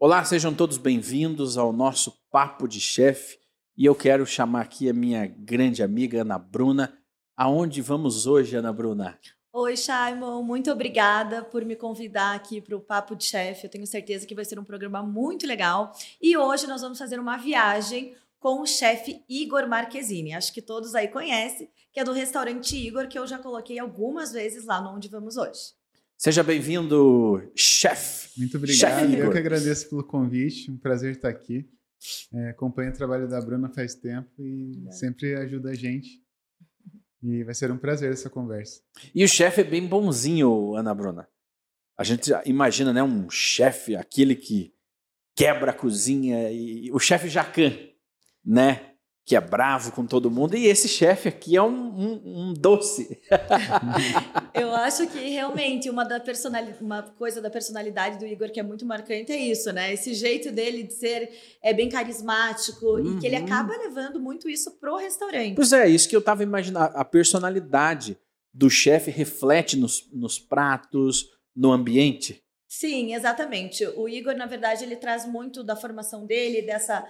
Olá, sejam todos bem-vindos ao nosso Papo de Chefe. E eu quero chamar aqui a minha grande amiga Ana Bruna. Aonde vamos hoje, Ana Bruna? Oi, Shaimon, muito obrigada por me convidar aqui para o Papo de Chefe. Eu tenho certeza que vai ser um programa muito legal. E hoje nós vamos fazer uma viagem com o chefe Igor Marquezine. Acho que todos aí conhecem, que é do restaurante Igor, que eu já coloquei algumas vezes lá no onde vamos hoje. Seja bem-vindo, chefe. Muito obrigado. Eu que agradeço pelo convite. Um prazer estar aqui. É, acompanho o trabalho da Bruna faz tempo e é. sempre ajuda a gente. E vai ser um prazer essa conversa. E o chefe é bem bonzinho, Ana Bruna. A gente imagina, né, um chefe, aquele que quebra a cozinha e o chefe Jacan, né? Que é bravo com todo mundo, e esse chefe aqui é um, um, um doce. Eu acho que realmente uma, da uma coisa da personalidade do Igor que é muito marcante é isso, né? Esse jeito dele de ser é bem carismático uhum. e que ele uhum. acaba levando muito isso pro restaurante. Pois é, isso que eu tava imaginando. A personalidade do chefe reflete nos, nos pratos, no ambiente. Sim, exatamente. O Igor, na verdade, ele traz muito da formação dele, dessa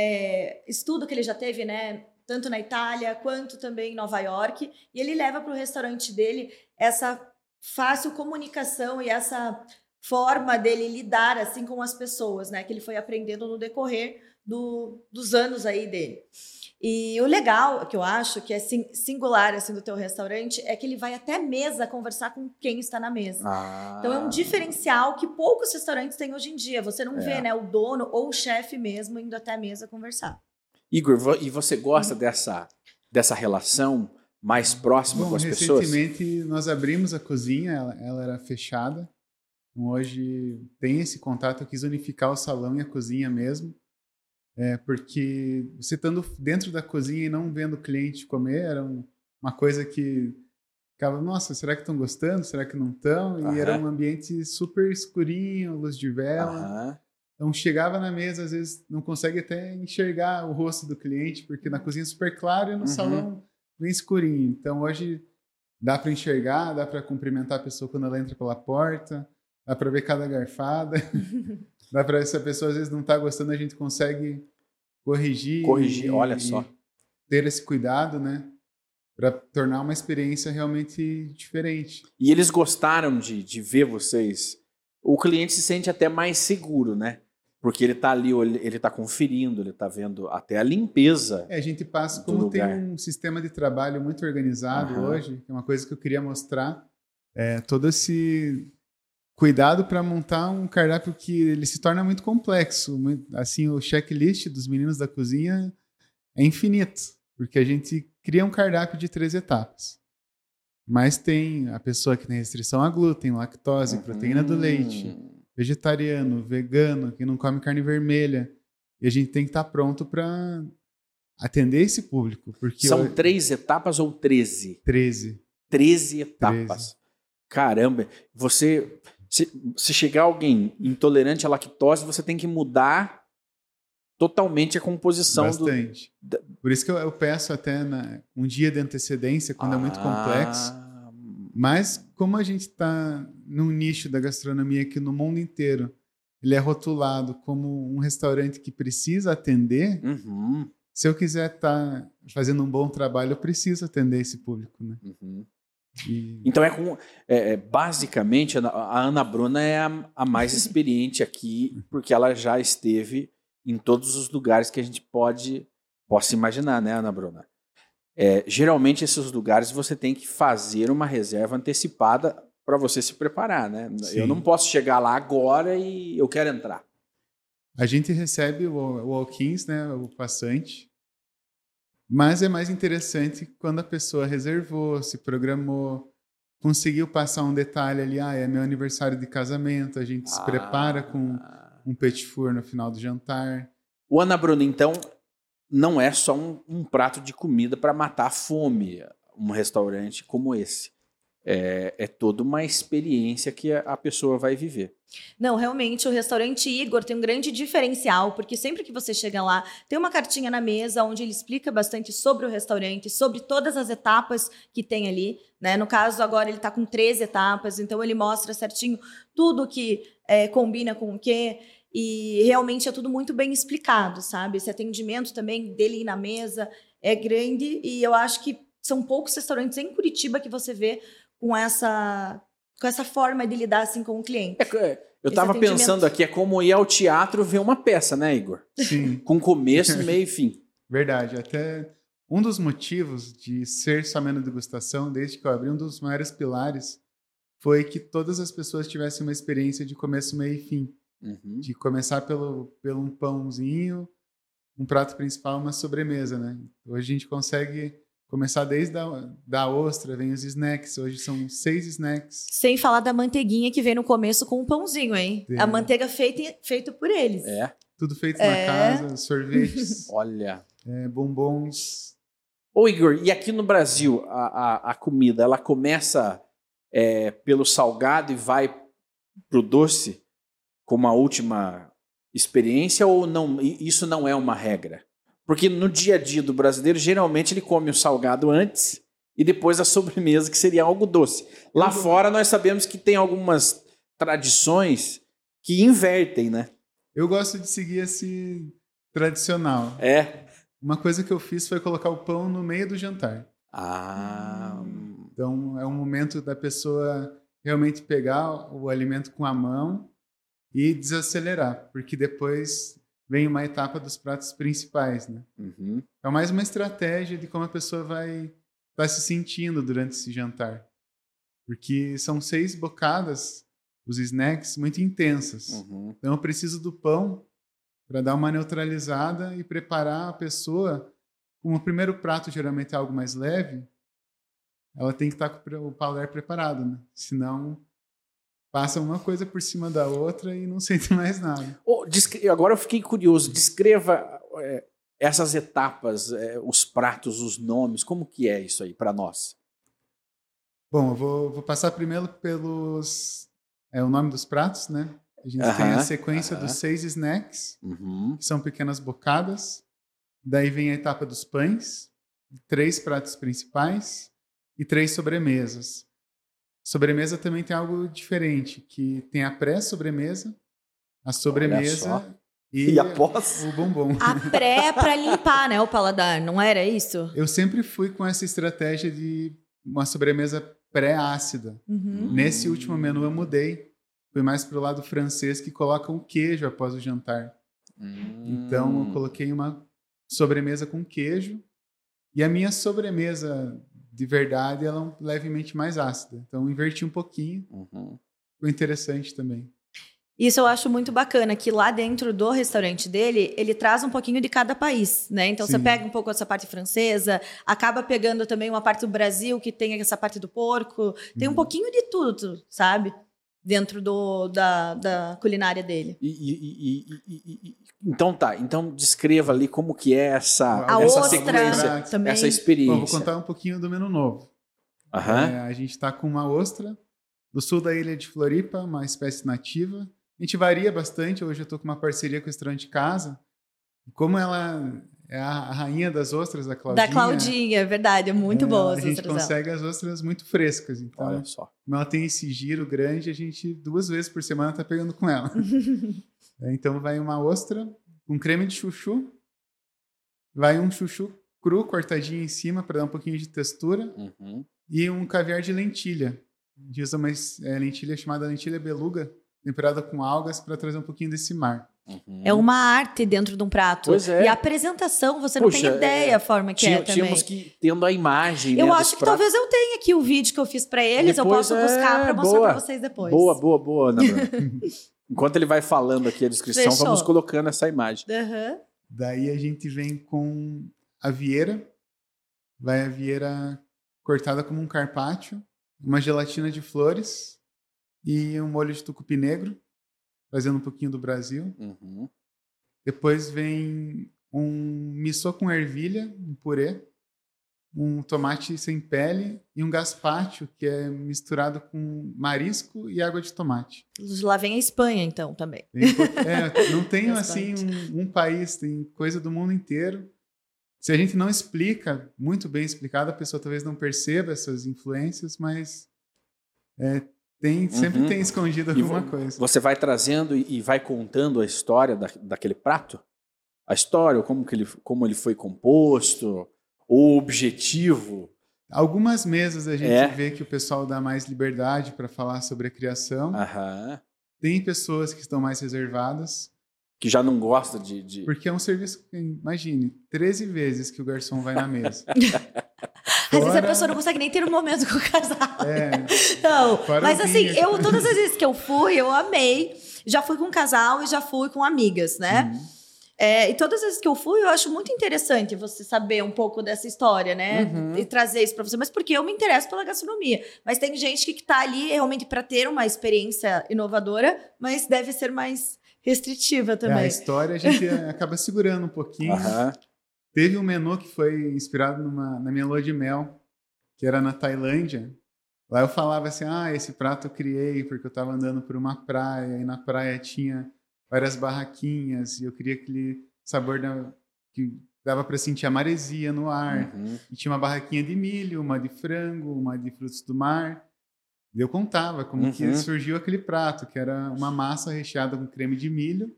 é, estudo que ele já teve, né? Tanto na Itália quanto também em Nova York. E ele leva para o restaurante dele essa fácil comunicação e essa forma dele lidar assim com as pessoas, né? Que ele foi aprendendo no decorrer do, dos anos aí dele. E o legal, que eu acho que é singular assim do teu restaurante, é que ele vai até mesa conversar com quem está na mesa. Ah. Então é um diferencial que poucos restaurantes têm hoje em dia. Você não é. vê, né, o dono ou o chefe mesmo indo até a mesa conversar. Igor, e você gosta hum. dessa dessa relação mais próxima Bom, com as pessoas? Recentemente nós abrimos a cozinha, ela, ela era fechada. Hoje tem esse contato, eu quis unificar o salão e a cozinha mesmo. É, porque você estando dentro da cozinha e não vendo o cliente comer era um, uma coisa que ficava, nossa, será que estão gostando? Será que não estão? E uhum. era um ambiente super escurinho, luz de vela. Uhum. Então chegava na mesa, às vezes não consegue até enxergar o rosto do cliente, porque na cozinha é super claro e no uhum. salão bem escurinho. Então hoje dá para enxergar, dá para cumprimentar a pessoa quando ela entra pela porta, dá para ver cada garfada. Dá para se a pessoa às vezes não está gostando, a gente consegue corrigir. Corrigir, e, olha só. Ter esse cuidado, né? Para tornar uma experiência realmente diferente. E eles gostaram de, de ver vocês. O cliente se sente até mais seguro, né? Porque ele está ali, ele está conferindo, ele está vendo até a limpeza. É, a gente passa, como lugar. tem um sistema de trabalho muito organizado uhum. hoje, que é uma coisa que eu queria mostrar, é, todo esse cuidado para montar um cardápio que ele se torna muito complexo. Assim, o checklist dos meninos da cozinha é infinito, porque a gente cria um cardápio de três etapas. Mas tem a pessoa que tem restrição a glúten, lactose, uhum. proteína do leite, vegetariano, vegano, que não come carne vermelha. E a gente tem que estar tá pronto para atender esse público. Porque São eu... três etapas ou treze? Treze. Treze etapas. 13. Caramba, você se, se chegar alguém intolerante à lactose, você tem que mudar totalmente a composição Bastante. do. Por isso que eu, eu peço até na, um dia de antecedência, quando ah. é muito complexo. Ah. Mas como a gente está num nicho da gastronomia que no mundo inteiro ele é rotulado como um restaurante que precisa atender, uhum. se eu quiser estar tá fazendo um bom trabalho, eu preciso atender esse público, né? Uhum. E... Então é com é, é basicamente a Ana Bruna é a, a, mais experiente aqui porque ela já esteve em todos os lugares que a gente pode possa imaginar, né, Ana Bruna? É, geralmente esses lugares você tem que fazer uma reserva antecipada para você se preparar, né? Sim. Eu não posso chegar lá agora e eu quero entrar. A gente recebe o, o walk-ins, né, o passante, mas é mais interessante quando a pessoa reservou, se programou, conseguiu passar um detalhe ali, ah, é meu aniversário de casamento, a gente ah. se prepara com ah. um petit four no final do jantar. O Ana Bruna, então, não é só um, um prato de comida para matar a fome, um restaurante como esse é, é toda uma experiência que a, pessoa vai viver. Não, realmente o restaurante Igor tem um grande diferencial, porque sempre que você chega lá, tem uma cartinha na mesa onde ele explica bastante sobre o restaurante, sobre todas as etapas que tem ali. Né? No caso, agora ele está com 13 etapas, então ele mostra certinho tudo que é, combina com o quê. E realmente é tudo muito bem explicado, sabe? Esse atendimento também dele na mesa é grande e eu acho que são poucos restaurantes em Curitiba que você vê com essa com essa forma de lidar assim com o cliente. É, eu estava pensando aqui, é como ir ao teatro ver uma peça, né, Igor? Sim. com começo, meio e fim. Verdade. Até um dos motivos de ser só menos degustação, desde que eu abri, um dos maiores pilares foi que todas as pessoas tivessem uma experiência de começo, meio e fim. Uhum. De começar pelo, pelo um pãozinho, um prato principal, uma sobremesa, né? Hoje a gente consegue começar desde a da ostra, vem os snacks. Hoje são seis snacks. Sem falar da manteiguinha que vem no começo com o pãozinho, hein? É. A manteiga feita feito por eles. É. Tudo feito É. na casa, sorvetes, Olha. é, bombons. Ô, Igor, e aqui no Brasil, a, a, a comida, ela começa é, pelo salgado e vai pro doce como a última experiência ou não? Isso não é uma regra? Porque no dia a dia do brasileiro, geralmente ele come o salgado antes e depois a sobremesa, que seria algo doce. Lá Eu- fora nós sabemos que tem algumas tradições que invertem, né? Eu gosto de seguir esse tradicional. É. Uma coisa que eu fiz foi colocar o pão no meio do jantar. Ah. Então é um momento da pessoa realmente pegar o alimento com a mão e desacelerar, porque depois vem uma etapa dos pratos principais, né? Uhum. É mais uma estratégia de como a pessoa vai, vai se sentindo durante esse jantar. Porque são seis bocadas, os snacks, muito intensas. Uhum. Então eu preciso do pão para dar uma neutralizada e preparar a pessoa. Como o primeiro prato geralmente é algo mais leve, ela tem que estar com o paladar preparado, né? Senão passa uma coisa por cima da outra e não sente mais nada. Descre- Agora eu fiquei curioso. Descreva é, essas etapas, é, os pratos, os nomes. Como que é isso aí para nós? Bom, eu vou, vou passar primeiro pelos é o nome dos pratos, né? A gente tem a sequência aham. dos seis snacks, Uhum. que são pequenas bocadas. Daí vem a etapa dos pães, três pratos principais e três sobremesas. Sobremesa também tem algo diferente, que tem a pré-sobremesa, a sobremesa e, E após? o bombom. A pré para limpar, né, o paladar, não era isso? Eu sempre fui com essa estratégia de uma sobremesa pré-ácida. Uhum. Nesse último menu eu mudei. Fui mais pro lado francês que coloca um queijo após o jantar. Então Hum. eu coloquei uma sobremesa com queijo. E a minha sobremesa de verdade ela é levemente mais ácida. Então inverti um pouquinho. Uhum. Ficou interessante também. Isso eu acho muito bacana, que lá dentro do restaurante dele, ele traz um pouquinho de cada país, né? Então você Sim. pega um pouco essa parte francesa, acaba pegando também uma parte do Brasil, que tem essa parte do porco, tem um Uhum. pouquinho de tudo, sabe? Dentro do, da, da culinária dele. E- e- e- e- e- e- então tá. Então descreva ali como que é essa, A essa ostra sequência, também. essa Bom, experiência. vou contar um pouquinho do menu novo. Aham. É, a gente está com uma ostra do sul da ilha de Floripa, uma espécie nativa. A gente varia bastante. Hoje eu estou com uma parceria com o restaurante Casa. Como ela é a a rainha das ostras, a Claudinha. Da Claudinha, é verdade, é muito é, boa A as gente ostras dela. consegue as ostras muito frescas. Então, Olha só. como ela tem esse giro grande, a gente duas vezes por semana está pegando com ela. É, então vai uma ostra com creme de chuchu. Vai um chuchu cru cortadinho em cima para dar um pouquinho de textura Uhum. e um caviar de lentilha. A gente usa uma é, lentilha chamada lentilha beluga, temperada com algas para trazer um pouquinho desse mar. Uhum. É uma arte dentro de um prato. Pois é. E a apresentação, você não tem ideia é, a forma que é também. Tínhamos que tendo a imagem. Eu né, acho que pratos. talvez eu tenha aqui o vídeo que eu fiz pra eles, eu Depois, posso buscar é, pra mostrar boa. pra vocês depois. Boa, boa, boa, Ana. Enquanto ele vai falando aqui a descrição, Fechou. vamos colocando essa imagem. Aham. Daí a gente vem com a vieira, vai a vieira cortada como um carpaccio, uma gelatina de flores e um molho de tucupi negro, trazendo um pouquinho do Brasil. Uhum. Depois vem um miso com ervilha, um purê, um tomate sem pele e um gazpacho, que é misturado com marisco e água de tomate. Lá vem a Espanha, então, também. Tem é, não tem assim um, um país, tem coisa do mundo inteiro. Se a gente não explica muito bem explicado, a pessoa talvez não perceba essas influências, mas é, Tem, sempre Uhum. tem escondido E alguma vo- coisa. Você vai trazendo e e vai contando a história da, daquele prato? A história, como, que ele, como ele foi composto, o objetivo. Algumas mesas a gente É. vê que o pessoal dá mais liberdade para falar sobre a criação. Aham. Tem pessoas que estão mais reservadas, Que já não gosta de. de- porque é um serviço, que, imagine, 13 vezes que o garçom vai na mesa. Às vezes a pessoa não consegue nem ter um momento com o casal. É, Não, mas assim, vinho. eu todas as vezes que eu fui, eu amei. Já fui com um casal e já fui com amigas, né? Uhum. É, e todas as vezes que eu fui, eu acho muito interessante você saber um pouco dessa história, né? Uhum. E trazer isso pra você. Mas porque eu me interesso pela gastronomia. Mas tem gente que, que tá ali realmente para ter uma experiência inovadora, mas deve ser mais restritiva É, a também. história a gente acaba segurando um pouquinho. Aham. Teve um menu que foi inspirado numa, na minha lua de mel, que era na Tailândia. Lá eu falava assim: ah, esse prato eu criei porque eu estava andando por uma praia e na praia tinha várias barraquinhas e eu queria aquele sabor da, que dava para sentir a maresia no ar. Uhum. E tinha uma barraquinha de milho, uma de frango, uma de frutos do mar. E eu contava como que Uhum. surgiu aquele prato, que era uma massa recheada com creme de milho,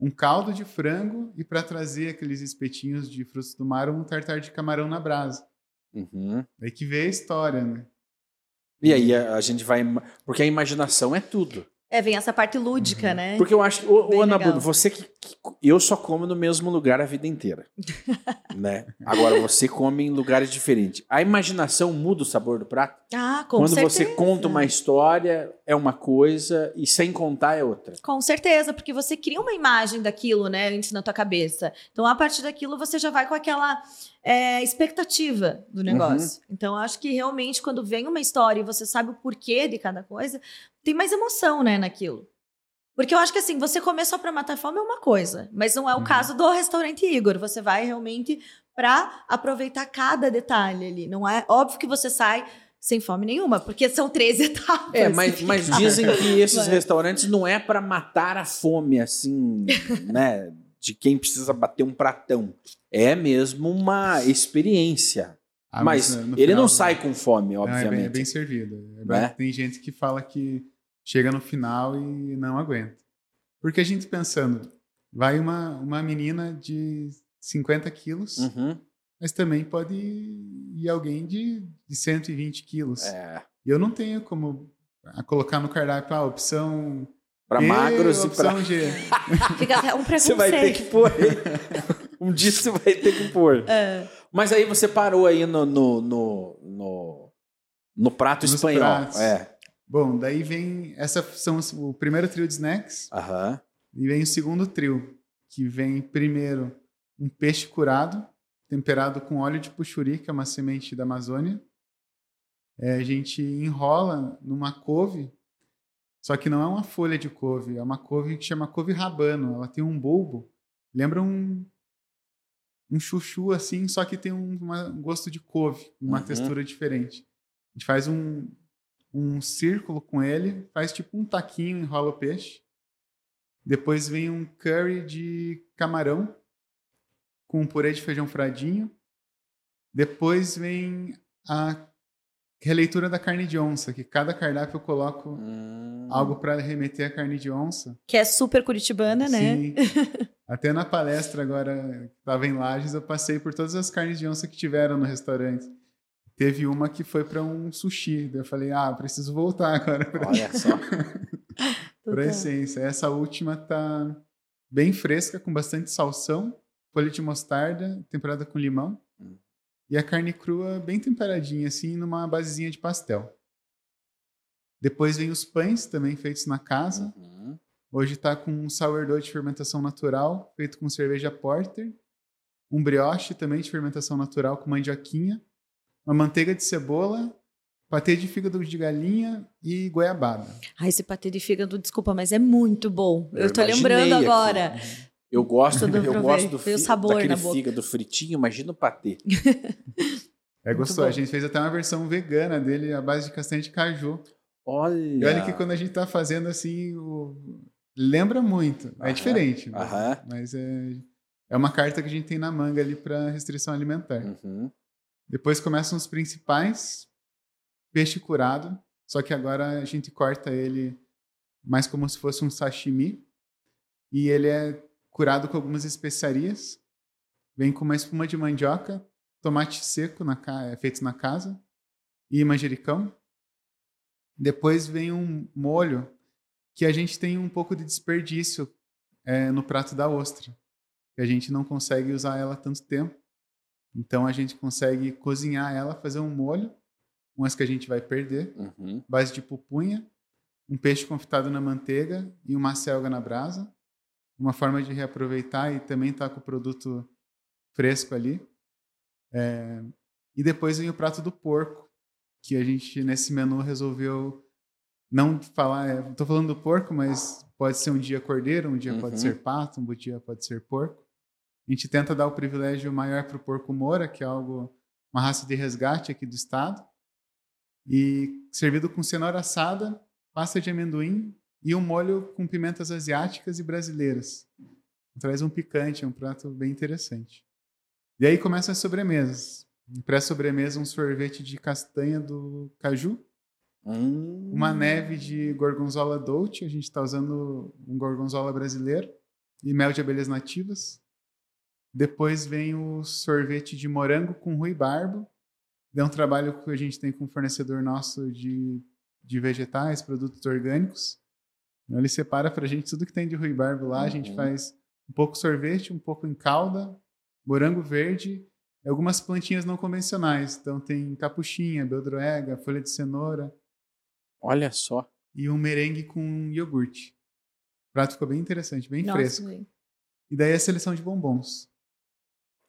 um caldo de frango e para trazer aqueles espetinhos de frutos do mar, um tartar de camarão na brasa. Uhum. Daí que veio a história, né? E aí a, gente vai. Porque a imaginação é tudo. É, vem essa parte lúdica, Uhum. né? Porque eu acho que, ô, Ana. Bruno, você que, que- Eu só como no mesmo lugar a vida inteira. né? Agora você come em lugares diferentes. A imaginação muda o sabor do prato? Ah, com Quando certeza. você conta uma história, é uma coisa, e sem contar é outra. Com certeza, porque você cria uma imagem daquilo, né, antes na tua cabeça. Então, a partir daquilo, você já vai com aquela é, expectativa do negócio. Então, eu acho que realmente, quando vem uma história e você sabe o porquê de cada coisa, tem mais emoção, né, naquilo. Porque eu acho que assim, você comer só pra matar fome é uma coisa, mas não é o Uhum. caso do restaurante Igor. Você vai realmente pra aproveitar cada detalhe ali. Não é óbvio que você sai sem fome nenhuma, porque são três etapas. É, mas, mas dizem que esses restaurantes não é para matar a fome, assim, né? De quem precisa bater um pratão. É mesmo uma experiência. Ah, mas no- no ele não final- sai com fome, Não, é, bem, obviamente. é bem servido. É Né? bem- Tem gente que fala que chega no final e não aguenta. Porque a gente pensando, vai uma, uma menina de 50 quilos, Uhum. mas também pode ir alguém de, de 120 quilos. É. E eu não tenho como a colocar no cardápio a opção Para magros e para. opção G. Fica até um Você preconceito. vai ter que pôr. um dia você vai ter que pôr. É. Mas aí você parou aí no, no, no, no, no prato Nos espanhol. pratos. É. Bom, daí vem. Essa são o primeiro trio de snacks. Aham. E vem o segundo trio, que vem primeiro um peixe curado, temperado com óleo de puxuri, que é uma semente da Amazônia. É, a gente enrola numa couve, só que não é uma folha de couve, é uma couve que chama couve rabano. Ela tem um bulbo, lembra um, um chuchu assim, só que tem um, uma- um gosto de couve, uma Uhum. textura diferente. A gente faz um, um círculo com ele, faz tipo um taquinho, enrola o peixe. Depois vem um curry de camarão com um purê de feijão fradinho. Depois vem a releitura da carne de onça, que cada cardápio eu coloco Hum. algo para remeter à carne de onça. Que é super curitibana, né? Sim. Até na palestra agora, que estava em Lages, eu passei por todas as carnes de onça que tiveram no restaurante. Teve uma que foi para um sushi. Daí eu falei, ah, preciso voltar agora para Olha só. a essência. Essa última tá bem fresca, com bastante salsão, folha de mostarda, temperada com limão. Hum. E a carne crua bem temperadinha, assim, numa basezinha de pastel. Depois vem os pães, também feitos na casa. Uhum. Hoje está com um sourdough de fermentação natural, feito com cerveja porter. Um brioche também de fermentação natural com mandioquinha. Uma manteiga de cebola, patê de fígado de galinha e goiabada. Ai, esse patê de fígado, desculpa, mas é muito bom. Eu, Eu tô lembrando aqui. agora. Eu gosto, Tudo eu gosto do fi- sabor daquele fígado fritinho, imagina o patê. É gostoso. A gente fez até uma versão vegana dele, à base de castanha de caju. Olha. E olha que quando a gente tá fazendo assim, o- lembra muito. É Aham, diferente. né? aham. Mas é, é uma carta que a gente tem na manga ali para restrição alimentar. Uhum. Depois começam os principais. Peixe curado, só que agora a gente corta ele mais como se fosse um sashimi. E ele é curado com algumas especiarias. Vem com uma espuma de mandioca, tomate seco na, é, feito na casa e manjericão. Depois vem um molho que a gente tem um pouco de desperdício é, no prato da ostra. Que a gente não consegue usar ela tanto tempo. Então a gente consegue cozinhar ela, fazer um molho, umas que a gente vai perder, Uhum. base de pupunha, um peixe confitado na manteiga e uma selga na brasa. Uma forma de reaproveitar e também estar com o produto fresco ali. É, E depois vem o prato do porco, que a gente nesse menu resolveu não falar. Estou falando do porco, mas pode ser um dia cordeiro, um dia pode Uhum. ser pato, um dia pode ser porco. A gente tenta dar o privilégio maior para o porco moura, que é algo uma raça de resgate aqui do estado, e servido com cenoura assada, pasta de amendoim e um molho com pimentas asiáticas e brasileiras. Traz um picante, é um prato bem interessante. E aí começam as sobremesas. Em Pré-sobremesa, um sorvete de castanha do caju, Hum. uma neve de gorgonzola dolce, a gente está usando um gorgonzola brasileiro, e mel de abelhas nativas. Depois vem o sorvete de morango com ruibarbo. É um trabalho que a gente tem com um fornecedor nosso de, de vegetais, produtos orgânicos. Então, ele separa para a gente tudo que tem de ruibarbo lá. A gente Uhum. faz um pouco sorvete, um pouco em calda, morango verde e algumas plantinhas não convencionais. Então tem capuchinha, beldroega, folha de cenoura Olha só. e um merengue com iogurte. O prato ficou bem interessante, bem Nossa, fresco. gente. E daí a seleção de bombons.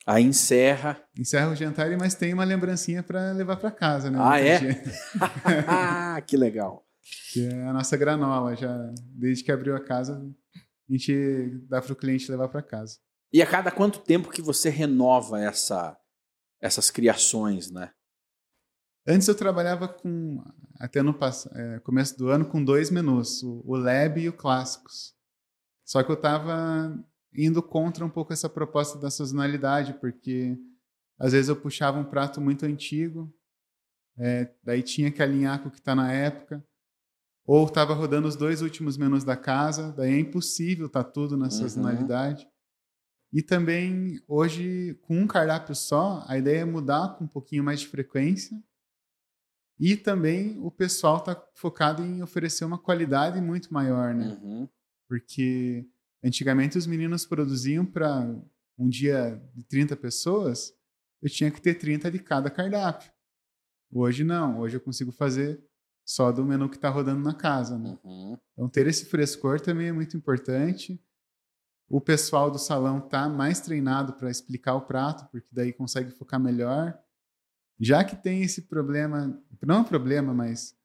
Aí encerra. Encerra o jantar, mas tem uma lembrancinha para levar para casa, né? Ah, é? dia. que legal. Que é a nossa granola. Já, desde que abriu a casa, a gente dá para o cliente levar para casa. E a cada quanto tempo que você renova essa, essas criações, né? Antes eu trabalhava com, até no é, começo do ano, com dois menus, o, o Lab e o Clássicos. Só que eu estava indo contra um pouco essa proposta da sazonalidade, porque às vezes eu puxava um prato muito antigo, é, daí tinha que alinhar com o que está na época, ou estava rodando os dois últimos menus da casa, daí é impossível estar tudo na Uhum. sazonalidade. E também, hoje, com um cardápio só, a ideia é mudar com um pouquinho mais de frequência. E também o pessoal está focado em oferecer uma qualidade muito maior, né? Uhum. Porque antigamente os meninos produziam para um dia de 30 pessoas, eu tinha que ter 30 de cada cardápio. Hoje não, hoje eu consigo fazer só do menu que está rodando na casa, né? Uhum. Então ter esse frescor também é muito importante. O pessoal do salão tá mais treinado para explicar o prato, porque daí consegue focar melhor. Já que tem esse problema, não é um problema, mas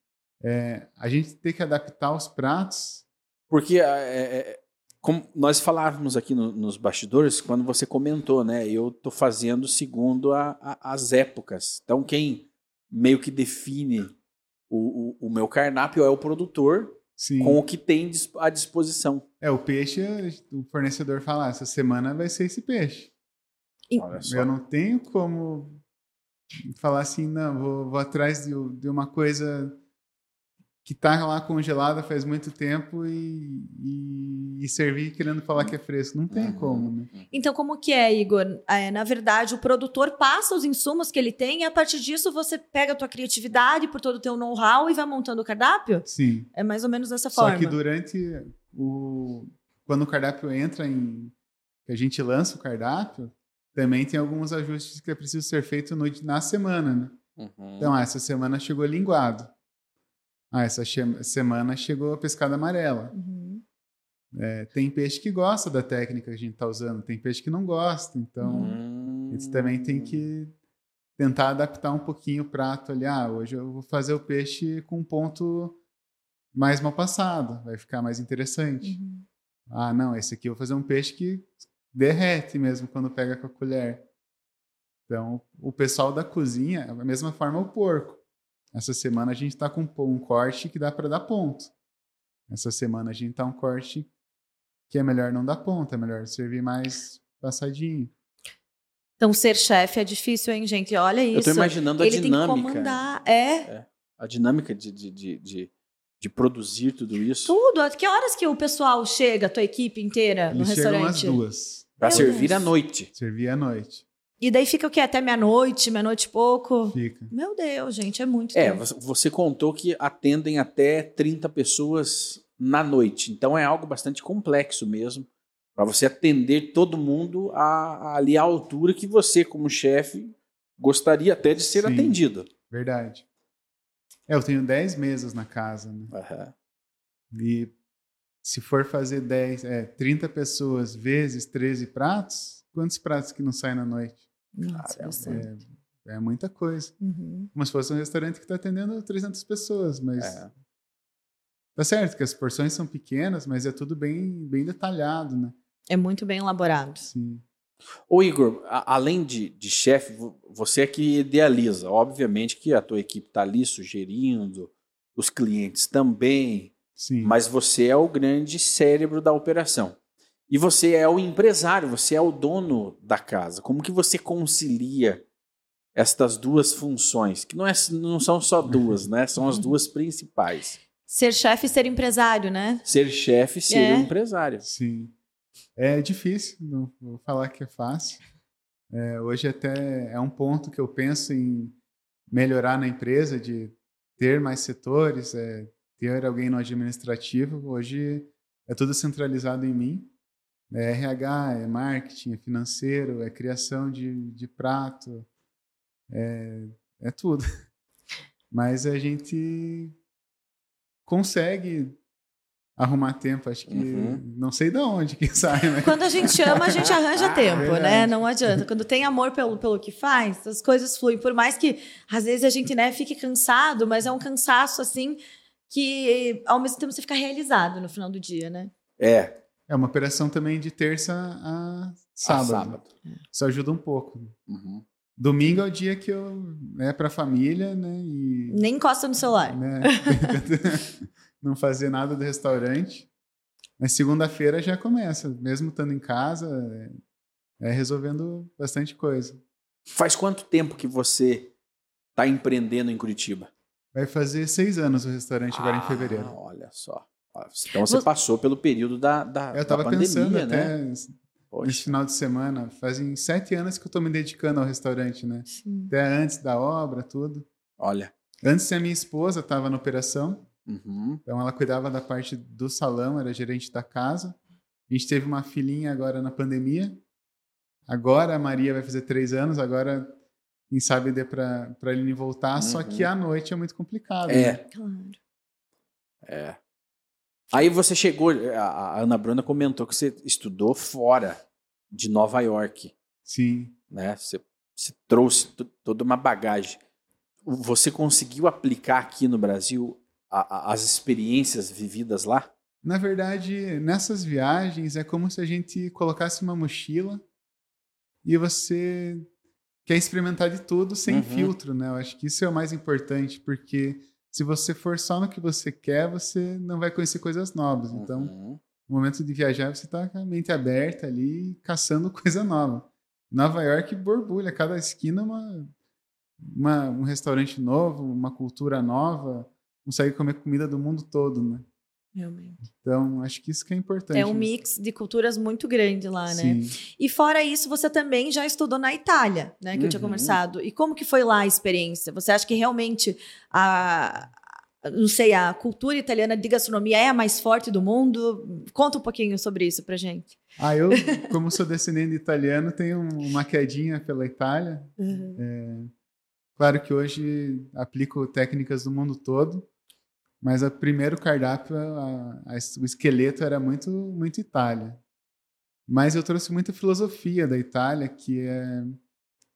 é, a gente tem que adaptar os pratos. Porque é, é, como nós falávamos aqui no- nos bastidores, quando você comentou, né? Eu tô fazendo segundo a- a- as épocas. Então, quem meio que define o, o- o meu cardápio é o produtor Sim. com o que tem à disposição. É, o peixe, o fornecedor fala, "Ah, essa semana vai ser esse peixe. Eu não tenho como falar assim, não, vou, vou atrás de, de uma coisa que tá lá congelada faz muito tempo e, e, e servir querendo falar que é fresco. Não tem Uhum. como, né? Então, como que é, Igor? É, na verdade, o produtor passa os insumos que ele tem e a partir disso você pega a tua criatividade por todo o teu know-how e vai montando o cardápio? Sim. É mais ou menos dessa Só forma. que durante o... Quando o cardápio entra em... Que a gente lança o cardápio, também tem alguns ajustes que é preciso ser feito no, na semana, né? Uhum. Então, ah, essa semana chegou linguado. Ah, essa semana chegou a pescada amarela. Uhum. É, tem peixe que gosta da técnica que a gente está usando, tem peixe que não gosta. Então, Hum. a gente também tem que tentar adaptar um pouquinho o prato ali. Ah, hoje eu vou fazer o peixe com um ponto mais mal passado, vai ficar mais interessante. Uhum. Ah, não, esse aqui eu vou fazer um peixe que derrete mesmo quando pega com a colher. Então, o pessoal da cozinha, da mesma forma o porco. Essa semana a gente está com um corte que dá para dar ponto. Essa semana a gente tá um corte que é melhor não dar ponto, é melhor servir mais passadinho. Então, ser chefe é difícil, hein, gente? Olha isso. Eu tô imaginando a ele tem que dinâmica. comandar. É. a dinâmica de, de, de, de, de produzir tudo isso? Tudo. Que horas que o pessoal chega, a tua equipe inteira, no Eles chegam às restaurante? duas. Para servir Deus. à noite. Servir à noite. E daí fica o quê? Até meia-noite, meia-noite e pouco? Fica. Meu Deus, gente, é muito É, tempo. você- você contou que atendem até 30 pessoas na noite. Então é algo bastante complexo mesmo. Para você atender todo mundo a, a- ali à altura que você, como chefe, gostaria até de ser Sim. atendido. Verdade. É, eu tenho 10 mesas na casa, né? Aham. E se for fazer 10, é, 30 pessoas vezes 13 pratos, quantos pratos que não saem na noite? Nossa, Caramba. bastante. É muita coisa. Uhum. Como se fosse um restaurante que está atendendo 300 pessoas, mas É. tá certo que as porções são pequenas, mas é tudo bem, bem detalhado, né? É muito bem elaborado. Sim. Ô Igor, a- além de, de chefe, vo- você é que idealiza. Obviamente que a tua equipe está ali sugerindo, os clientes também, Sim. mas você é o grande cérebro da operação. E você é o empresário, você é o dono da casa. Como que você concilia estas duas funções? Que não, é, não são só duas, né? São as duas principais. Ser chefe e ser empresário, né? Ser chefe e ser É. empresário. Sim. É difícil, não vou falar que é fácil. É, hoje até é um ponto que eu penso em melhorar na empresa, de ter mais setores, é, ter alguém no administrativo. Hoje é tudo centralizado em mim. É RH, é marketing, é financeiro, é criação de, de prato, é, é tudo. Mas a gente consegue arrumar tempo, acho que Uhum. não sei de onde que sai, né? Quando a gente ama, a gente arranja tempo, né? Não adianta. Quando tem amor pelo, pelo que faz, as coisas fluem. Por mais que, às vezes, a gente né, fique cansado, mas é um cansaço, assim, que ao mesmo tempo você fica realizado no final do dia, né? É, É uma operação também de terça a a sábado. sábado. Isso ajuda um pouco. Uhum. Domingo é o dia que eu, né, para família, né, e Nem encosta no celular. né, não fazer nada do restaurante. Mas segunda-feira já começa, mesmo estando em casa, é, é resolvendo bastante coisa. Faz quanto tempo que você está empreendendo em Curitiba? Vai fazer seis anos o restaurante agora em Ah, fevereiro. Olha só. Então você passou pelo período da, da, Eu estava da pandemia, pensando né? até nesse Poxa. final de semana, fazem sete anos que eu estou me dedicando ao restaurante, né? Sim. Até antes da obra, tudo. Olha. Antes a minha esposa estava na operação, Uhum. então ela cuidava da parte do salão, era gerente da casa. A gente teve uma filhinha agora na pandemia. Agora a Maria vai fazer três anos, agora quem sabe dê para a Aline voltar, só Uhum. que à noite é muito complicado. É. né? Claro. É. Aí você chegou, a, Ana Bruna comentou que você estudou fora de Nova York, Sim. né? Você, você trouxe to- toda uma bagagem. Você conseguiu aplicar aqui no Brasil a- a- as experiências vividas lá? Na verdade, nessas viagens é como se a gente colocasse uma mochila e você quer experimentar de tudo sem Uhum. filtro, né? Eu acho que isso é o mais importante, porque se você for só no que você quer, você não vai conhecer coisas novas. Então, Uhum. no momento de viajar, você está com a mente aberta ali, caçando coisa nova. Nova York borbulha, cada esquina é uma, uma- um restaurante novo, uma cultura nova, consegue comer comida do mundo todo, né? Realmente. Então, acho que isso que é importante. É um né? mix de culturas muito grande lá, né? Sim. E fora isso, você também já estudou na Itália, né? Que eu tinha Uhum. conversado. E como que foi lá a experiência? Você acha que realmente a, não sei, a cultura italiana de gastronomia é a mais forte do mundo? Conta um pouquinho sobre isso pra gente. Ah, eu, como sou descendente de italiano, tenho uma quedinha pela Itália. Claro que hoje aplico técnicas do mundo todo, mas o primeiro cardápio, a- a- o esqueleto era muito, muito Itália. Mas eu trouxe muita filosofia da Itália, que é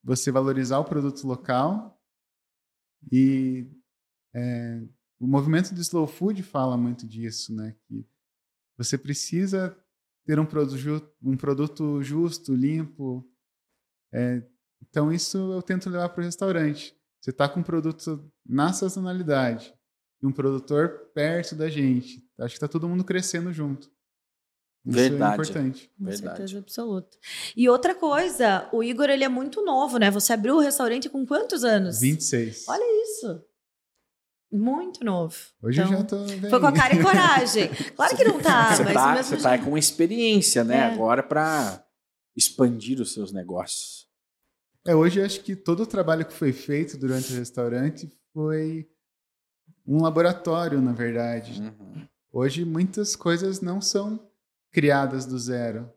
você valorizar o produto local e é, o movimento do slow food fala muito disso, né? Que você precisa ter um produto, um produto justo, limpo. É, então, isso eu tento levar para o restaurante. Você está com um produto na sazonalidade e um produtor perto da gente. Acho que está todo mundo crescendo junto. Isso Verdade. é importante. Com Verdade. certeza absoluta. E outra coisa, o Igor, ele é muito novo, né? Você abriu o restaurante com quantos anos? 26. Olha isso. Muito novo. Hoje Então, eu já tô velho. Foi com a cara e coragem. Claro que não tá, você mas tá, mesmo você tá jeito. com experiência, né? É. Agora para expandir os seus negócios. É, hoje eu acho que todo o trabalho que foi feito durante o restaurante foi um laboratório, na verdade. Uhum. Hoje muitas coisas não são criadas do zero.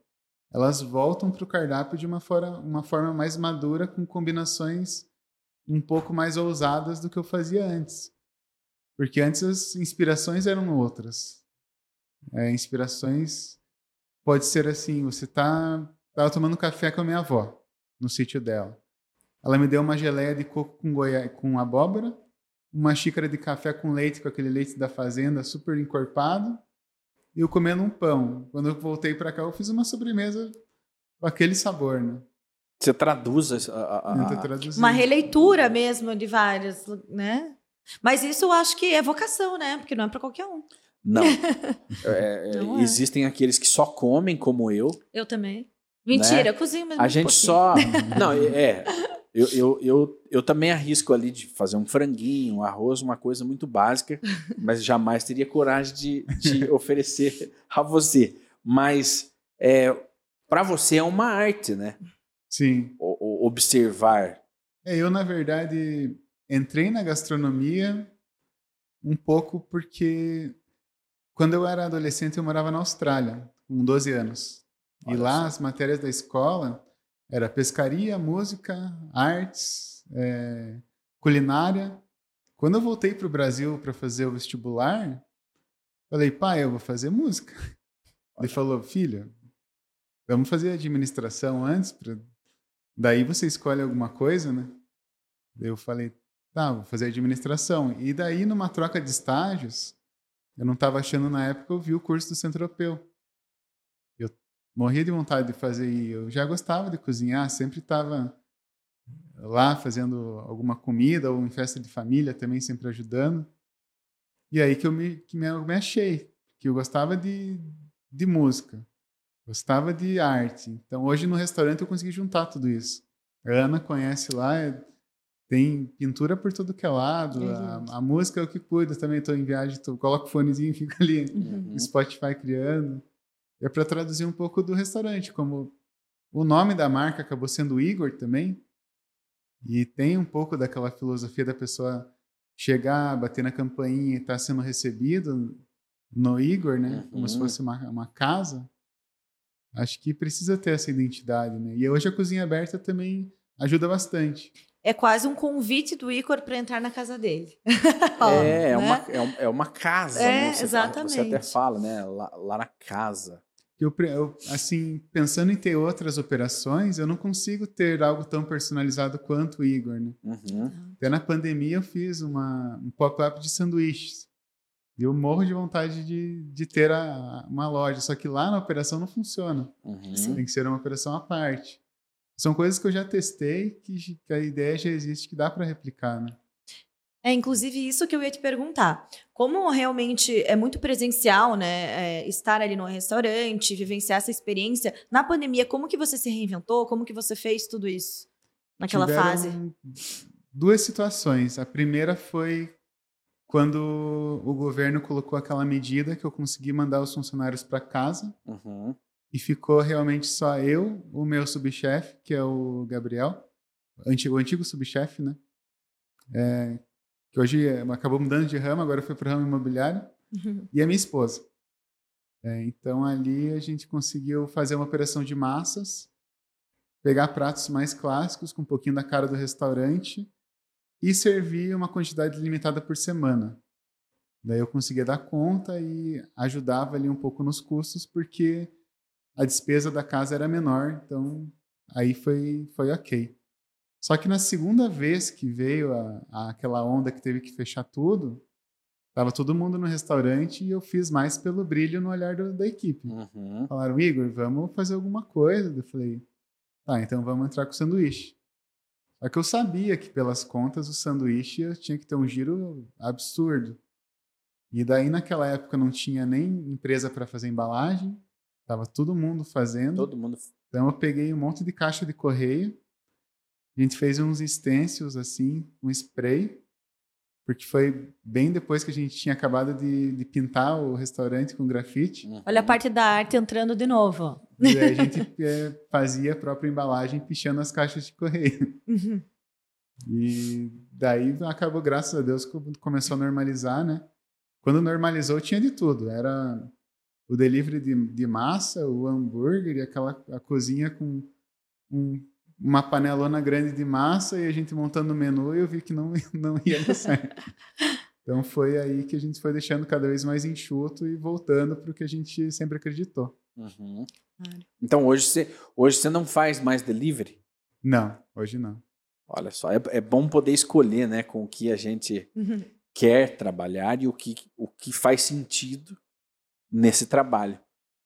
Elas voltam para o cardápio de uma forma, uma forma mais madura, com combinações um pouco mais ousadas do que eu fazia antes. Porque antes as inspirações eram outras. É, inspirações pode ser assim, você tá tava tomando café com a minha avó no sítio dela. Ela me deu uma geleia de coco com goiá, com abóbora, uma xícara de café com leite, com aquele leite da fazenda super encorpado, e eu comendo um pão. Quando eu voltei para cá, eu fiz uma sobremesa com aquele sabor, né? Você traduz a, a- a-. Uma releitura mesmo de vários, né? Mas isso eu acho que é vocação, né? Porque não é pra qualquer um. Não. É, é, Não é. Existem aqueles que só comem, como eu. Eu também. Mentira, Né? eu cozinho mesmo. A um gente pouquinho. só. Não, é. Eu, eu, eu, eu também arrisco ali de fazer um franguinho, um arroz, uma coisa muito básica, mas jamais teria coragem de, de oferecer a você. Mas é, para você é uma arte, né? Sim. O- o- observar. É, eu, na verdade, entrei na gastronomia um pouco porque quando eu era adolescente eu morava na Austrália, com 12 anos. E Olha lá só. as matérias da escola era pescaria, música, artes, é, culinária. Quando eu voltei para o Brasil para fazer o vestibular, falei, pai, eu vou fazer música. Ele falou, filho, vamos fazer administração antes, pra... daí você escolhe alguma coisa, né? Eu falei, tá, vou fazer administração. E daí, numa troca de estágios, eu não estava achando na época, eu vi o curso do Centro Europeu. Morria de vontade de fazer e eu já gostava de cozinhar, sempre estava lá fazendo alguma comida ou em festa de família também, sempre ajudando. E aí que eu me, que me, me achei, que eu gostava de, de música, gostava de arte. Então, hoje no restaurante eu consegui juntar tudo isso. A Ana conhece lá, é- tem pintura por todo que é lado, É a, a música é o que cuida. Também estou em viagem, tô, coloco o fonezinho e fico ali Uhum. Spotify criando. É para traduzir um pouco do restaurante, como o nome da marca acabou sendo Igor também. E tem um pouco daquela filosofia da pessoa chegar, bater na campainha e estar sendo recebido no Igor, né? Como se Uhum. fosse uma, uma casa. Acho que precisa ter essa identidade, né? E hoje a cozinha aberta também ajuda bastante. É quase um convite do Igor para entrar na casa dele. é, é, Né? uma, é, um- é uma casa, É, né? Você, fala- Você até exatamente. fala, né? Lá, lá na casa. Eu, eu, assim, pensando em ter outras operações, eu não consigo ter algo tão personalizado quanto o Igor, né? Uhum. Até na pandemia eu fiz uma, um pop-up de sanduíches. E eu morro de vontade de, de ter a- uma loja, só que lá na operação não funciona. Uhum. Tem que ser uma operação à parte. São coisas que eu já testei, que, que a ideia já existe, que dá para replicar, né? É, inclusive, isso que eu ia te perguntar. Como realmente é muito presencial, né? é, estar ali no restaurante, vivenciar essa experiência. Na pandemia, como que você se reinventou? Como que você fez tudo isso naquela Tiveram fase? Duas situações. A primeira foi quando o governo colocou aquela medida que eu consegui mandar os funcionários para casa Uhum. e ficou realmente só eu, o meu subchefe, que é o Gabriel, o antigo, antigo subchefe, né? É, que hoje é, acabou mudando de ramo, agora foi para o ramo imobiliário, Uhum. e a minha esposa. É, então ali a gente conseguiu fazer uma operação de massas, pegar pratos mais clássicos com um pouquinho da cara do restaurante e servir uma quantidade limitada por semana. Daí eu conseguia dar conta e ajudava ali um pouco nos custos porque a despesa da casa era menor, então aí foi foi ok. Só que na segunda vez que veio a, a- aquela onda que teve que fechar tudo, tava todo mundo no restaurante e eu fiz mais pelo brilho no olhar do- da equipe. Uhum. Falaram, Igor, vamos fazer alguma coisa. Eu falei, tá, então vamos entrar com sanduíche. Só que eu sabia que pelas contas o sanduíche tinha que ter um giro absurdo. E daí naquela época não tinha nem empresa para fazer embalagem, tava todo mundo fazendo. Todo mundo. Então eu peguei um monte de caixa de correio, a gente fez uns stencils assim, um spray, porque foi bem depois que a gente tinha acabado de, de pintar o restaurante com grafite. Uhum. Olha a parte da arte entrando de novo. E aí a gente é, fazia a própria embalagem pichando as caixas de correio. Uhum. E daí acabou, graças a Deus, que começou a normalizar, né? Quando normalizou, tinha de tudo. Era o delivery de, de massa, o hambúrguer e aquela a cozinha com um, uma panelona grande de massa e a gente montando o menu e eu vi que não, não ia dar certo. Então foi aí que a gente foi deixando cada vez mais enxuto e voltando para o que a gente sempre acreditou. Uhum. Então hoje você, hoje você não faz mais delivery? Não, hoje não. Olha só, é, é bom poder escolher né, com o que a gente Uhum. quer trabalhar e o que, o que faz sentido nesse trabalho.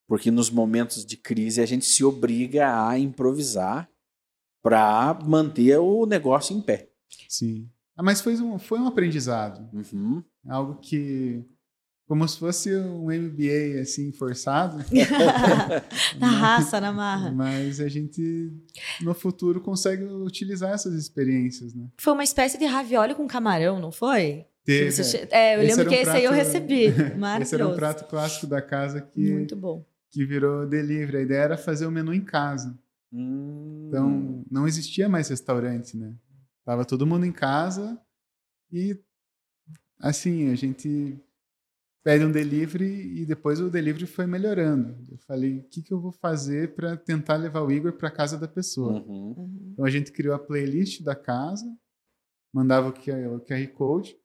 Porque nos momentos de crise a gente se obriga a improvisar para manter o negócio em pé. Sim. Ah, mas foi um, foi um aprendizado. Uhum. Algo que. Como se fosse um MBA assim, forçado. na raça, na marra. Mas a gente, no futuro, consegue utilizar essas experiências, né? Foi uma espécie de ravioli com camarão, não foi? Teve, Você É, eu Esse lembro um que esse aí eu prato- recebi. Esse era um Maravilhoso. prato clássico da casa que, Muito bom. que virou delivery. A ideia era fazer o menu em casa. Hum. Então, não existia mais restaurante, né? Tava todo mundo em casa e, assim, a gente pede um delivery e depois o delivery foi melhorando. Eu falei, o que, que eu vou fazer para tentar levar o Igor para casa da pessoa? Uhum. Uhum. Então, a gente criou a playlist da casa, mandava o QR o Code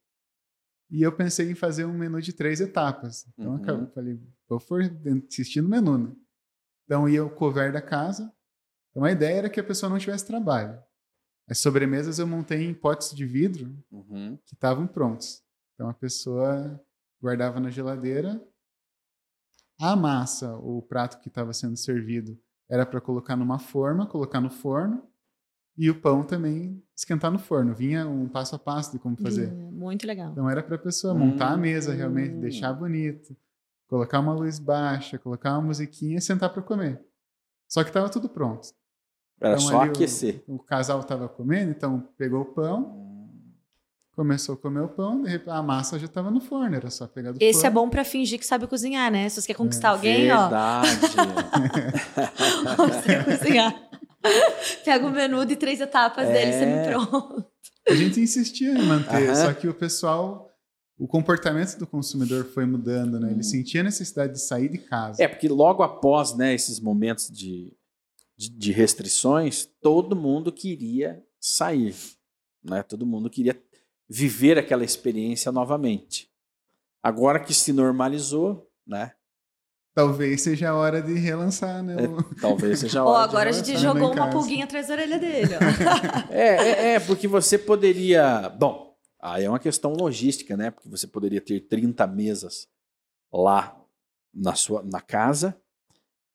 e eu pensei em fazer um menu de três etapas. Então, Uhum. acabei, falei, vou for assistir no menu, né? Então, ia o cover da casa. Então, a ideia era que a pessoa não tivesse trabalho. As sobremesas eu montei em potes de vidro Uhum. que estavam prontos. Então, a pessoa guardava na geladeira. A massa, o prato que estava sendo servido, era para colocar numa forma, colocar no forno. E o pão também esquentar no forno. Vinha um passo a passo de como fazer. Muito legal. Então era para a pessoa montar a mesa realmente, Hum. deixar bonito, colocar uma luz baixa, colocar uma musiquinha e sentar para comer. Só que estava tudo pronto. Era Então, só ali o- aquecer. O, casal estava comendo, então pegou o pão, começou a comer o pão, de repente a massa já estava no forno, era só pegar do Esse é forno. bom pra fingir que sabe cozinhar, né? Se você quer conquistar alguém, ó, Verdade. você cozinhar. Pega o menu de três etapas dele É. semi-pronto. A gente insistia em manter, Aham. só que o pessoal, o comportamento do consumidor foi mudando, né? Ele Hum. sentia a necessidade de sair de casa. É, porque logo após né, esses momentos de, de, de restrições, todo mundo queria sair. Né? Todo mundo queria viver aquela experiência novamente. Agora que se normalizou, né? Talvez seja a hora de relançar, né? o- Talvez seja a hora de agora a gente jogou uma pulguinha atrás da orelha dele, ó. É, é, é, porque você poderia. Bom, aí é uma questão logística, né? Porque você poderia ter 30 mesas lá na sua na casa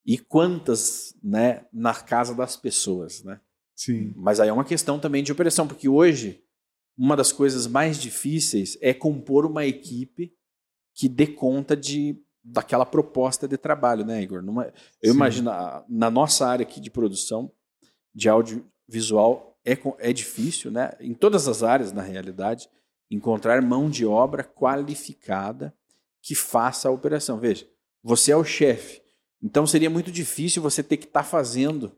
e quantas, né, na casa das pessoas, né? Sim. Mas aí é uma questão também de operação, porque hoje uma das coisas mais difíceis é compor uma equipe que dê conta de daquela proposta de trabalho, né, Igor? Numa- eu Sim. imagino na nossa área aqui de produção de audiovisual é, é difícil, né? Em todas as áreas, na realidade, encontrar mão de obra qualificada que faça a operação. Veja, você é o chefe, então seria muito difícil você ter que estar fazendo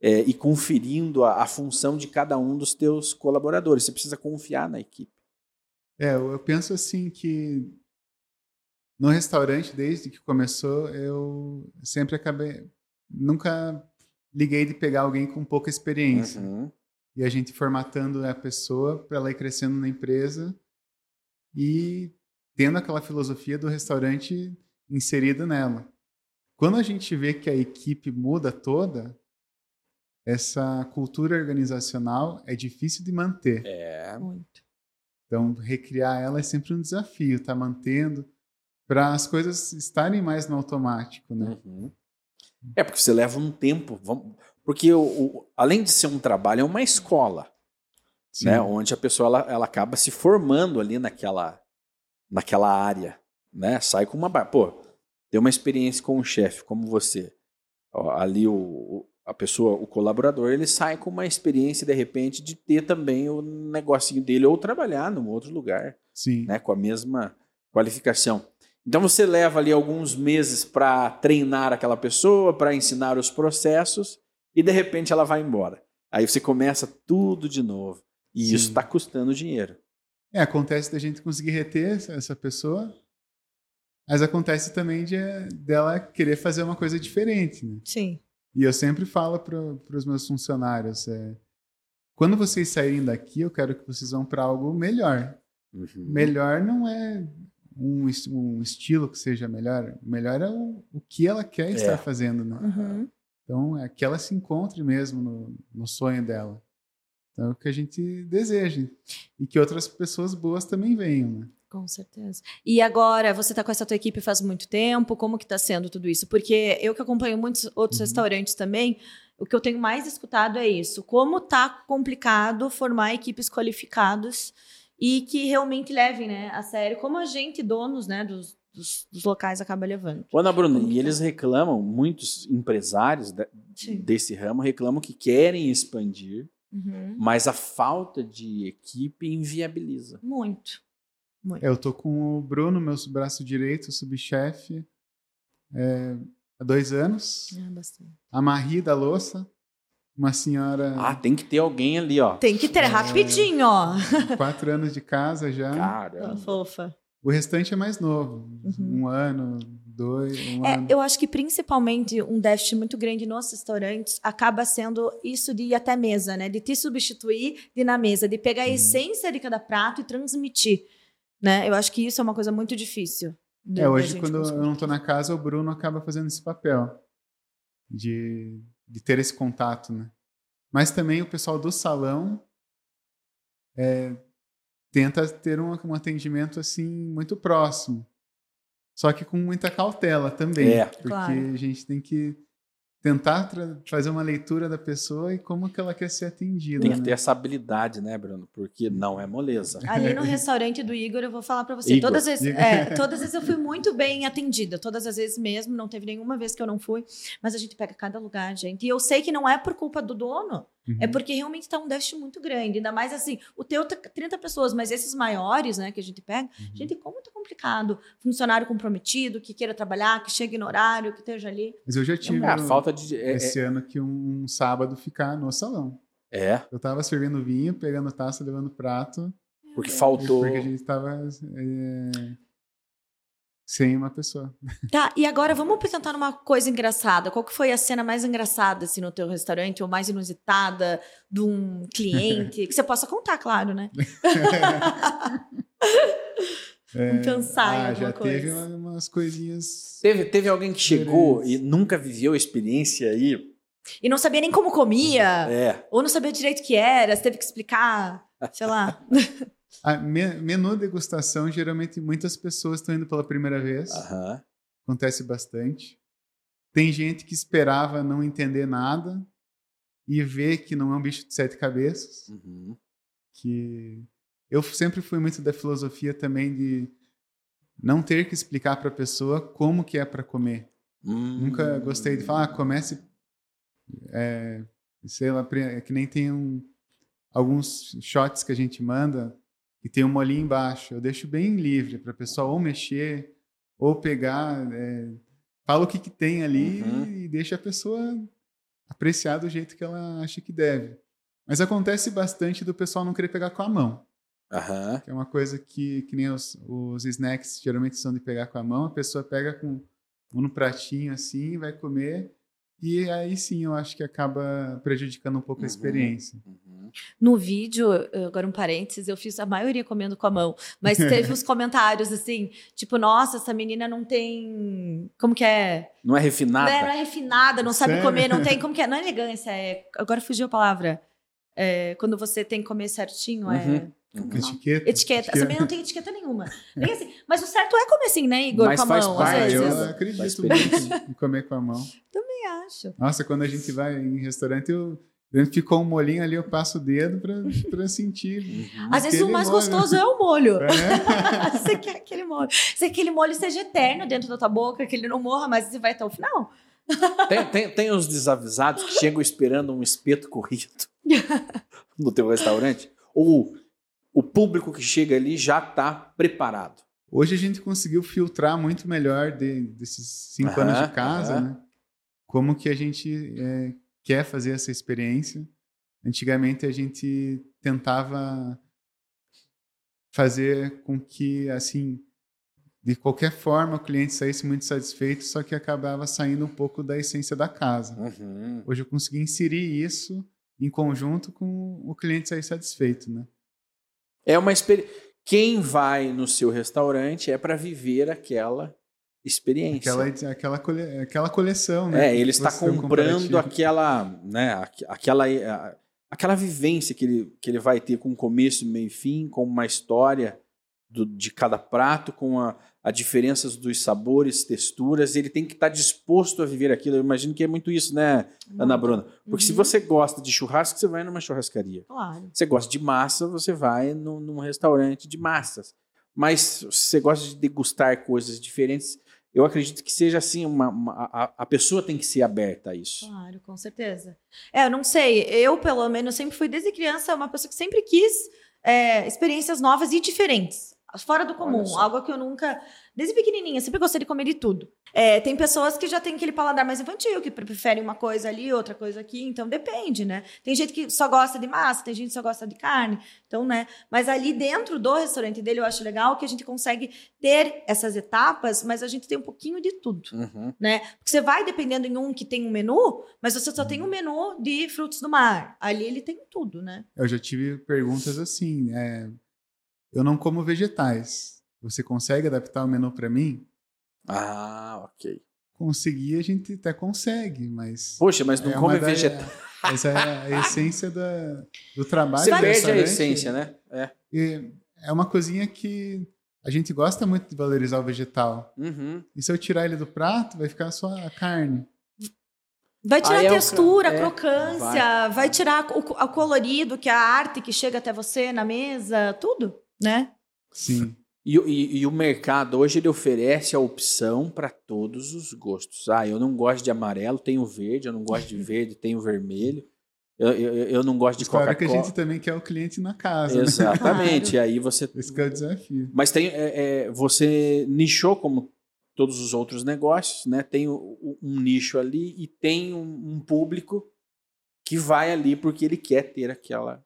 é, e conferindo a, a função de cada um dos teus colaboradores. Você precisa confiar na equipe. É, eu eu penso assim que no restaurante, desde que começou, eu sempre acabei. Nunca liguei de pegar alguém com pouca experiência. Uhum. E a gente formatando a pessoa para ela ir crescendo na empresa e tendo aquela filosofia do restaurante inserida nela. Quando a gente vê que a equipe muda toda, essa cultura organizacional é difícil de manter. É. Muito. Então, recriar ela é sempre um desafio, tá mantendo para as coisas estarem mais no automático, né? Uhum. É porque você leva um tempo. vamos- Porque o, o- além de ser um trabalho, é uma escola. Sim. né? Onde a pessoa ela, ela acaba se formando ali naquela, naquela área, né? Sai com uma pô, ter uma experiência com um chefe como você, ó, ali o, a pessoa, o colaborador, ele sai com uma experiência, de repente, de ter também o negocinho dele ou trabalhar num outro lugar, Sim. né, com a mesma qualificação. Então você leva ali alguns meses para treinar aquela pessoa, para ensinar os processos, e de repente ela vai embora. Aí você começa tudo de novo. E Sim. isso está custando dinheiro. É, acontece da gente conseguir reter essa pessoa, mas acontece também de, dela querer fazer uma coisa diferente, né? Sim. E eu sempre falo para os meus funcionários, é, quando vocês saírem daqui, eu quero que vocês vão para algo melhor. Uhum. Melhor não é um, um estilo que seja melhor, o melhor é o, o que ela quer estar fazendo, né? Uhum. Então, é que ela se encontre mesmo no, no sonho dela. Então, é o que a gente deseja. E que outras pessoas boas também venham, né? Com certeza. E agora, você está com essa tua equipe faz muito tempo, como que está sendo tudo isso? Porque eu que acompanho muitos outros Uhum. restaurantes também, o que eu tenho mais escutado é isso. Como tá complicado formar equipes qualificadas e que realmente levem né, a sério, como a gente, donos né, dos, dos, dos locais, acaba levando. Ana Bruna, e tá? eles reclamam, muitos empresários Sim. desse ramo reclamam que querem expandir, Uhum. mas a falta de equipe inviabiliza. Muito. Muito. É, Eu tô com o Bruno, meu braço direito, subchefe, é, há dois anos. É, bastante. A Marie da louça, uma senhora Ah, tem que ter alguém ali, ó. Tem que ter rapidinho, ó. quatro anos de casa já. Caramba. Fofa. O restante é mais novo, Uhum. um ano, dois, um É, ano. eu acho que principalmente um déficit muito grande nos restaurantes acaba sendo isso de ir até a mesa, né? De te substituir de ir na mesa, de pegar a Uhum. essência de cada prato e transmitir, né? Eu acho que isso é uma coisa muito difícil. de- É, hoje quando conseguir. eu não tô na casa, o Bruno acaba fazendo esse papel de, de ter esse contato, né? Mas também o pessoal do salão é, tenta ter um, um atendimento assim muito próximo. Só que com muita cautela também, É. porque Claro. a gente tem que tentar tra- fazer uma leitura da pessoa e como que ela quer ser atendida. Tem que né? ter essa habilidade, né, Bruno? Porque não é moleza. Ali no restaurante do Igor, eu vou falar pra você. Igor. Todas as, vezes, é, todas as vezes eu fui muito bem atendida. Todas as vezes mesmo. Não teve nenhuma vez que eu não fui. Mas a gente pega cada lugar, gente. E eu sei que não é por culpa do dono. Uhum. É porque realmente tá um déficit muito grande. Ainda mais assim, o teu tá 30 pessoas, mas esses maiores, né, que a gente pega, Uhum. gente, como tá complicado. Funcionário comprometido, que queira trabalhar, que chegue no horário, que esteja ali. Mas eu já tive É, a falta de. É, esse ano que um, um sábado ficar no salão. é, é, Eu tava servindo vinho, pegando taça, levando prato, porque faltou. porque a gente tava é, sem uma pessoa. Tá, e agora vamos apresentar uma coisa engraçada. Qual que foi a cena mais engraçada assim, no teu restaurante, ou mais inusitada de um cliente? que você possa contar, claro, né? Vamos pensar em ah, alguma já teve coisa. uma- umas coisinhas. Teve, teve alguém que chegou e nunca viveu a experiência aí. E não sabia nem como comia, É. ou não sabia direito o que era, você teve que explicar, sei lá. Me- menu degustação, geralmente muitas pessoas estão indo pela primeira vez. Aham. Acontece bastante. Tem gente que esperava não entender nada e vê que não é um bicho de sete cabeças. Uhum. que eu sempre fui muito da filosofia também de não ter que explicar para a pessoa como que é para comer. Hum. Nunca gostei de falar, ah, comece, é, sei lá, pre- que nem tem um, alguns shots que a gente manda e tem um molinho embaixo. Eu deixo bem livre para a pessoa ou mexer ou pegar, é, fala o que, que tem ali Uhum. e deixa a pessoa apreciar do jeito que ela acha que deve. Mas acontece bastante do pessoal não querer pegar com a mão. Aham. Que é uma coisa que, que nem os, os snacks geralmente são de pegar com a mão, a pessoa pega com um no pratinho assim, vai comer, e aí sim eu acho que acaba prejudicando um pouco Uhum. a experiência. Uhum. No vídeo, agora um parênteses, eu fiz a maioria comendo com a mão, mas teve os comentários assim, tipo, nossa, essa menina não tem. Como que é? Não é refinada? Não é, não é refinada, não sabe Sério? comer, não tem. Como que é? Não é elegância, é. Agora fugiu a palavra. É, quando você tem que comer certinho, é. Uhum. é? Etiqueta. Etiqueta. Essa menina não tem etiqueta nenhuma. Nem assim. Mas o certo é comer assim, né, Igor? Mas com a faz mão, parte, às vezes. eu Faz acredito muito em comer com a mão. Também acho. Nossa, quando a gente vai em restaurante, eu, ficou um molinho ali, eu passo o dedo pra, pra sentir. Uhum. Às vezes o mais molho. gostoso é o molho. É. você quer aquele molho. Se aquele molho seja eterno dentro da tua boca, que ele não morra, mas você vai até o final. Tem, tem, tem os desavisados que chegam esperando um espeto corrido no teu restaurante? Ou o público que chega ali já está preparado? Hoje a gente conseguiu filtrar muito melhor de- desses cinco Aham, anos de casa, aham. né? Como que a gente é, quer fazer essa experiência. Antigamente a gente tentava fazer com que, assim, de qualquer forma o cliente saísse muito satisfeito, só que acabava saindo um pouco da essência da casa. Uhum. Hoje eu consegui inserir isso em conjunto com o cliente sair satisfeito, né? É uma experiência. Quem vai no seu restaurante é para viver aquela experiência. Aquela, aquela, cole, aquela coleção, né? É, ele está comprando aquela, né, aqu- aquela, a- aquela vivência que ele, que ele vai ter com começo, meio e fim, com uma história do- de cada prato, com a, a diferenças dos sabores, texturas. Ele tem que estar disposto a viver aquilo. Eu imagino que é muito isso, né, Ana Bruna? Porque se Uhum. você gosta de churrasco, você vai numa churrascaria. Claro. Você gosta de massa, você vai num, num restaurante de massas. Mas se você gosta de degustar coisas diferentes, eu acredito que seja assim, uma, uma- a, a pessoa tem que ser aberta a isso. Claro, com certeza. É, eu não sei. Eu, pelo menos, sempre fui desde criança uma pessoa que sempre quis é, experiências novas e diferentes. Fora do comum. Algo que eu nunca. Desde pequenininha, sempre gostei de comer de tudo. É, tem pessoas que já têm aquele paladar mais infantil, que pre- preferem uma coisa ali, outra coisa aqui. Então depende, né? Tem gente que só gosta de massa, tem gente que só gosta de carne. Então, né? Mas ali dentro do restaurante dele, eu acho legal que a gente consegue ter essas etapas, mas a gente tem um pouquinho de tudo Uhum. né? Porque você vai dependendo em um que tem um menu, mas você só tem um menu de frutos do mar. Ali ele tem tudo, né? Eu já tive perguntas assim. é, eu não como vegetais. Você consegue adaptar o menu para mim? Ah, ok. Conseguir a gente até consegue, mas. Poxa, mas não é come vegetal. Essa é a essência da, do trabalho. Você do perde a essência, né? É. E é uma cozinha que a gente gosta muito de valorizar o vegetal. Uhum. E se eu tirar ele do prato, vai ficar só a carne. Vai tirar é a o textura, a é, crocância, vai. tirar o, o colorido, que é a arte que chega até você na mesa, tudo, né? Sim. E, o- e- e o mercado hoje ele oferece a opção para todos os gostos. Ah, eu não gosto de amarelo, tenho verde. Eu não gosto de verde, tenho vermelho. Eu, eu, eu não gosto de Claro que a Coca-Cola. gente também quer o cliente na casa. Né? Exatamente. E aí você. Esse que é o desafio. Mas tem, é, é, você nichou como todos os outros negócios, né? Tem o- um nicho ali e tem um, um público que vai ali porque ele quer ter aquela,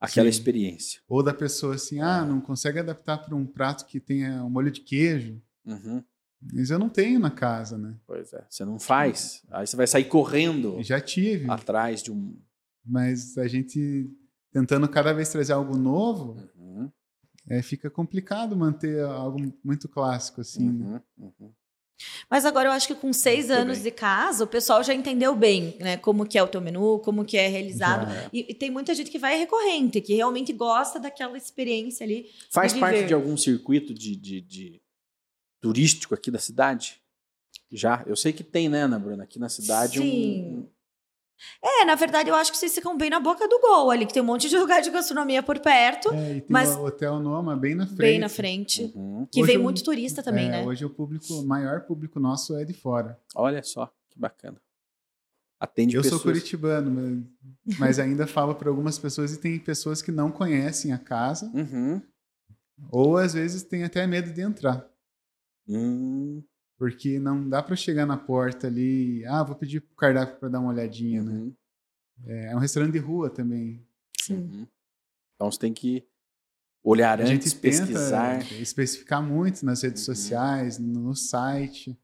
aquela Sim. experiência. Ou da pessoa assim, ah, não consegue adaptar para um prato que tenha um molho de queijo. Uhum. Mas eu não tenho na casa, né? Pois é. Você não faz. Aí você vai sair correndo Já tive, atrás de um. mas a gente tentando cada vez trazer algo novo, Uhum, é, fica complicado manter algo muito clássico assim. né? uhum, uhum. Mas agora eu acho que com seis Muito anos bem. de casa, o pessoal já entendeu bem, né? Como que é o teu menu, como que é realizado. Já. E, e tem muita gente que vai recorrente, que realmente gosta daquela experiência ali. Faz De parte de algum circuito de, de- de turístico aqui da cidade? Já? Eu sei que tem, né, Ana Bruna? Aqui na cidade um- Sim. É, na verdade, eu acho que vocês ficam bem na boca do gol ali, que tem um monte de lugar de gastronomia por perto, É, e tem Mas- o Hotel Noma bem na frente. bem na frente. Uhum. Que Hoje vem eu- muito turista também, É, né? Hoje o público, o maior público nosso é de fora. Olha só, que bacana. Atende eu pessoas. sou curitibano, mas, mas ainda falo para algumas pessoas e tem pessoas que não conhecem a casa, Uhum. ou às vezes tem até medo de entrar. Hum, Porque não dá para chegar na porta ali, ah, vou pedir pro cardápio para dar uma olhadinha, né? uhum, É um restaurante de rua também. Sim. uhum. Então você tem que olhar A antes, gente pesquisar. especificar muito nas redes Uhum. sociais, no site,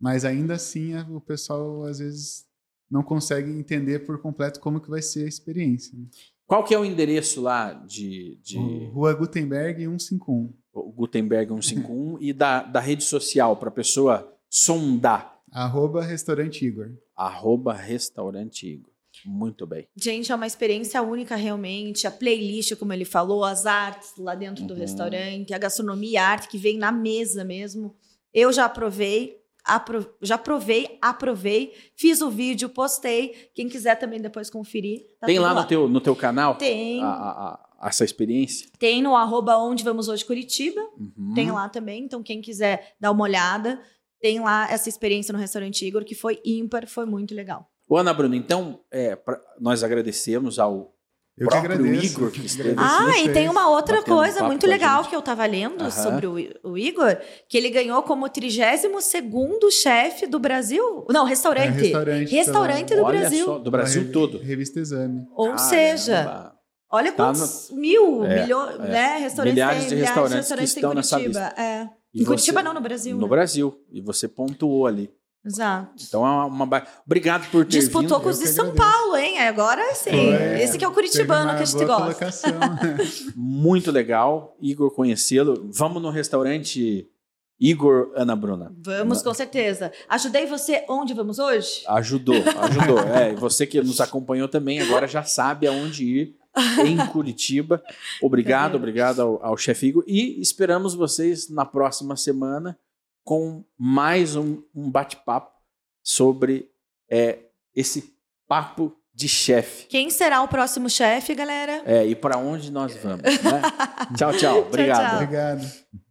mas ainda assim o pessoal às vezes não consegue entender por completo como que vai ser a experiência. né? Qual que é o endereço lá de, de Rua Gutenberg 151. O Gutenberg 151 e da, da rede social para a pessoa sondar? Arroba Restaurante Igor. Arroba Restaurante Igor. Muito bem. Gente, é uma experiência única realmente. A playlist, como ele falou, as artes lá dentro do Uhum. restaurante, a gastronomia e a arte que vem na mesa mesmo. Eu já aprovei, apro- já provei, aprovei, fiz o vídeo, postei. Quem quiser também depois conferir. tá Tem tudo lá no teu, no teu canal Tem, a- a- essa experiência? tem no arroba onde vamos hoje Curitiba. Uhum. Tem lá também. Então, quem quiser dar uma olhada, tem lá essa experiência no restaurante Igor, que foi ímpar, foi muito legal. Ô, Ana Bruna, então, é, pra- nós agradecemos ao Eu que próprio agradeço. Igor que esteve- Ah, e tem uma outra batendo coisa papo muito legal que eu tava lendo Aham. sobre o, o Igor, que ele ganhou como 32º chefe do Brasil. Não, É, restaurante. restaurante, Restaurante pela- do Brasil. só, do Brasil todo. Revista Exame. Ou Caramba. seja, olha Tá quantos mil, É, milhões, é. né? Restaurantes Milhares tem, de milhares restaurantes que restaurantes tem estão nessa Curitiba. É. Em você- Curitiba não, no Brasil. No né? Brasil. E você pontuou ali. Exato. Então é uma. Obrigado por ter Disputou vindo. com os de que São. Paulo, hein? Agora sim. Foi. Esse que é o curitibano que a gente gosta. Muito legal, Igor, conhecê-lo. Vamos no restaurante Igor Ana Bruna. Vamos, com certeza. Ajudei você onde vamos hoje? Ajudou, ajudou. É, e você que nos acompanhou também, agora já sabe aonde ir em Curitiba. Obrigado, É. obrigado ao, ao chefe Igor. E esperamos vocês na próxima semana com mais um, um bate-papo sobre é, esse papo de chefe. Quem será o próximo chefe, galera? É, e para onde nós vamos. Né? tchau, tchau. Obrigado. tchau. Obrigado.